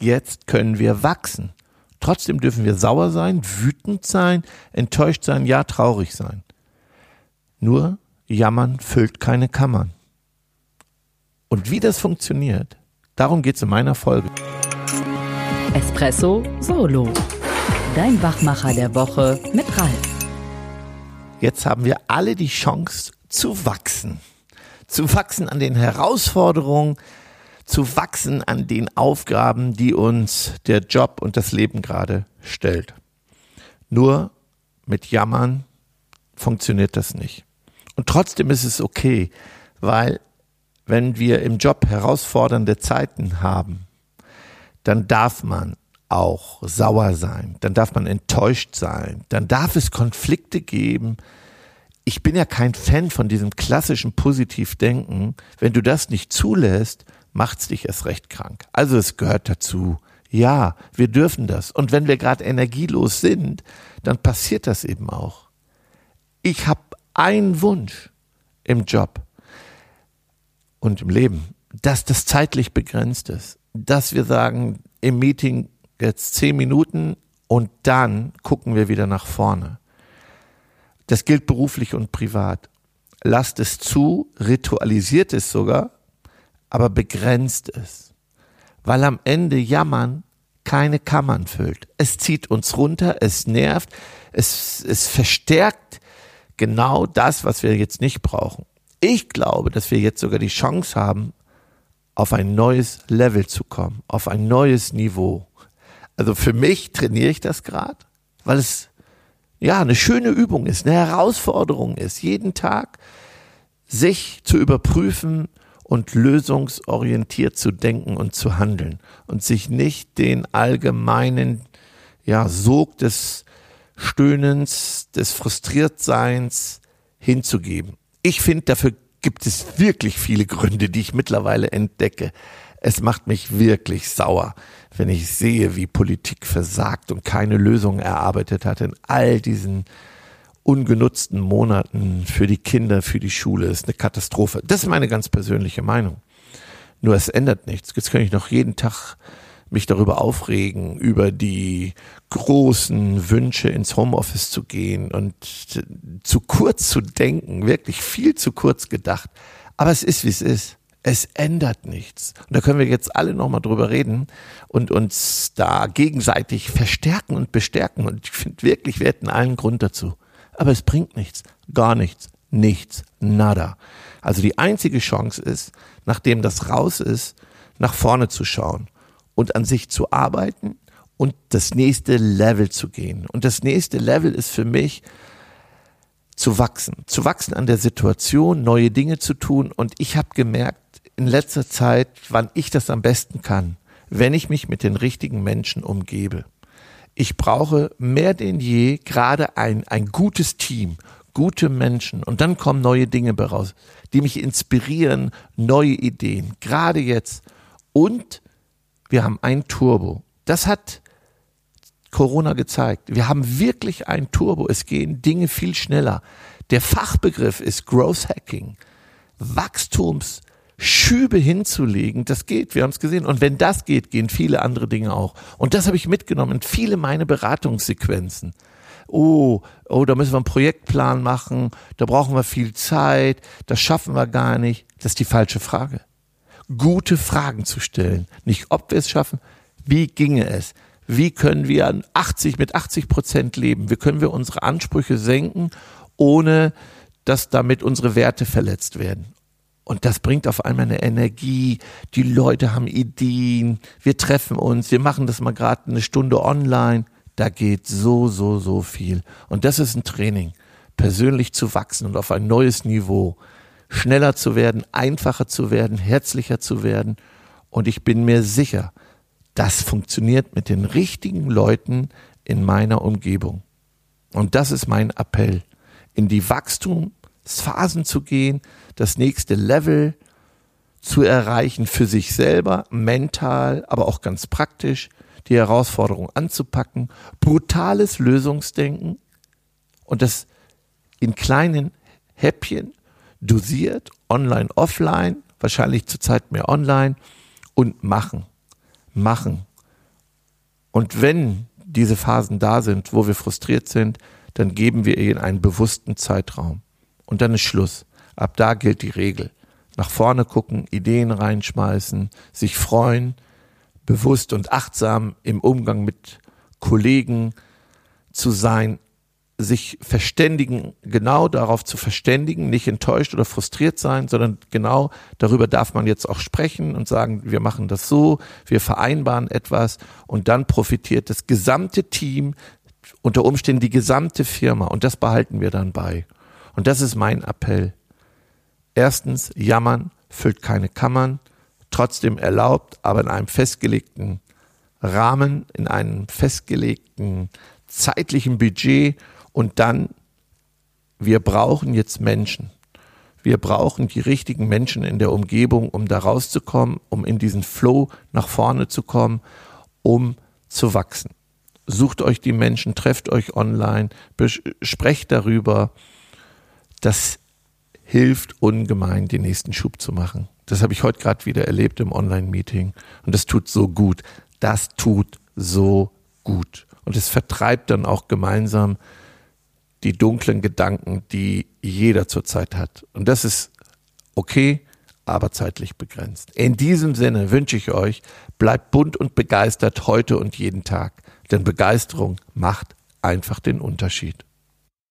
Jetzt können wir wachsen. Trotzdem dürfen wir sauer sein, wütend sein, enttäuscht sein, ja traurig sein. Nur Jammern füllt keine Kammern. Und wie das funktioniert, darum geht es in meiner Folge. Espresso Solo. Dein Wachmacher der Woche mit Ralf. Jetzt haben wir alle die Chance zu wachsen. Zu wachsen an den Herausforderungen, zu wachsen an den Aufgaben, die uns der Job und das Leben gerade stellt. Nur mit Jammern funktioniert das nicht. Und trotzdem ist es okay, weil wenn wir im Job herausfordernde Zeiten haben, dann darf man auch sauer sein, dann darf man enttäuscht sein, dann darf es Konflikte geben. Ich bin ja kein Fan von diesem klassischen Positivdenken. Wenn du das nicht zulässt, macht's dich erst recht krank. Also es gehört dazu. Ja, wir dürfen das. Und wenn wir gerade energielos sind, dann passiert das eben auch. Ich habe einen Wunsch im Job und im Leben, dass das zeitlich begrenzt ist, dass wir sagen, im Meeting jetzt zehn Minuten und dann gucken wir wieder nach vorne. Das gilt beruflich und privat. Lasst es zu, ritualisiert es sogar, aber begrenzt es. Weil am Ende Jammern keine Kammern füllt. Es zieht uns runter, es nervt, es, es verstärkt genau das, was wir jetzt nicht brauchen. Ich glaube, dass wir jetzt sogar die Chance haben, auf ein neues Level zu kommen, auf ein neues Niveau. Also für mich trainiere ich das gerade, weil es ja eine schöne Übung ist, eine Herausforderung ist, jeden Tag sich zu überprüfen und lösungsorientiert zu denken und zu handeln und sich nicht den allgemeinen ja, Sog des Stöhnens, des Frustriertseins hinzugeben. Ich finde, dafür gibt es wirklich viele Gründe, die ich mittlerweile entdecke. Es macht mich wirklich sauer, wenn ich sehe, wie Politik versagt und keine Lösung erarbeitet hat in all diesen ungenutzten Monaten für die Kinder, für die Schule. Ist eine Katastrophe. Das ist meine ganz persönliche Meinung. Nur es ändert nichts. Jetzt kann ich noch jeden Tag mich darüber aufregen, über die großen Wünsche ins Homeoffice zu gehen und zu kurz zu denken, wirklich viel zu kurz gedacht. Aber es ist, wie es ist. Es ändert nichts. Und da können wir jetzt alle nochmal drüber reden und uns da gegenseitig verstärken und bestärken. Und ich finde wirklich, wir hätten allen Grund dazu. Aber es bringt nichts. Gar nichts. Nichts. Nada. Also die einzige Chance ist, nachdem das raus ist, nach vorne zu schauen und an sich zu arbeiten und das nächste Level zu gehen. Und das nächste Level ist für mich zu wachsen, zu wachsen an der Situation, neue Dinge zu tun. Und ich habe gemerkt in letzter Zeit, wann ich das am besten kann, wenn ich mich mit den richtigen Menschen umgebe. Ich brauche mehr denn je gerade ein, ein gutes Team, gute Menschen und dann kommen neue Dinge heraus, die mich inspirieren, neue Ideen, gerade jetzt. Und wir haben ein Turbo. Das hat Corona gezeigt. Wir haben wirklich ein Turbo. Es gehen Dinge viel schneller. Der Fachbegriff ist Growth Hacking. Wachstumsschübe hinzulegen, das geht, wir haben es gesehen. Und wenn das geht, gehen viele andere Dinge auch. Und das habe ich mitgenommen in viele meine Beratungssequenzen. Oh, oh, da müssen wir einen Projektplan machen, da brauchen wir viel Zeit, das schaffen wir gar nicht. Das ist die falsche Frage gute Fragen zu stellen. Nicht, ob wir es schaffen, wie ginge es? Wie können wir 80 mit 80 Prozent leben? Wie können wir unsere Ansprüche senken, ohne dass damit unsere Werte verletzt werden? Und das bringt auf einmal eine Energie. Die Leute haben Ideen. Wir treffen uns. Wir machen das mal gerade eine Stunde online. Da geht so, so, so viel. Und das ist ein Training. Persönlich zu wachsen und auf ein neues Niveau schneller zu werden, einfacher zu werden, herzlicher zu werden. Und ich bin mir sicher, das funktioniert mit den richtigen Leuten in meiner Umgebung. Und das ist mein Appell, in die Wachstumsphasen zu gehen, das nächste Level zu erreichen für sich selber, mental, aber auch ganz praktisch, die Herausforderung anzupacken, brutales Lösungsdenken und das in kleinen Häppchen dosiert, online, offline, wahrscheinlich zurzeit mehr online und machen, machen, Und wenn diese Phasen da sind, wo wir frustriert sind, dann geben wir ihnen einen bewussten Zeitraum. Und dann ist Schluss. Ab da gilt die Regel. Nach vorne gucken, Ideen reinschmeißen, sich freuen, bewusst und achtsam im Umgang mit Kollegen zu sein, sich verständigen, genau darauf zu verständigen, nicht enttäuscht oder frustriert sein, sondern genau darüber darf man jetzt auch sprechen und sagen, wir machen das so, wir vereinbaren etwas und dann profitiert das gesamte Team, unter Umständen die gesamte Firma und das behalten wir dann bei. Und das ist mein Appell. Erstens, jammern füllt keine Kammern, trotzdem erlaubt, aber in einem festgelegten Rahmen, in einem festgelegten zeitlichen Budget und dann, wir brauchen jetzt Menschen. Wir brauchen die richtigen Menschen in der Umgebung, um da rauszukommen, um in diesen Flow nach vorne zu kommen, um zu wachsen. Sucht euch die Menschen, trefft euch online, sprecht darüber. Das hilft ungemein, den nächsten Schub zu machen. Das habe ich heute gerade wieder erlebt im Online-Meeting und das tut so gut. Das tut so gut. Und es vertreibt dann auch gemeinsam die dunklen Gedanken, die jeder zurzeit hat. Und das ist okay, aber zeitlich begrenzt. In diesem Sinne wünsche ich euch, bleibt bunt und begeistert heute und jeden Tag, denn Begeisterung macht einfach den Unterschied.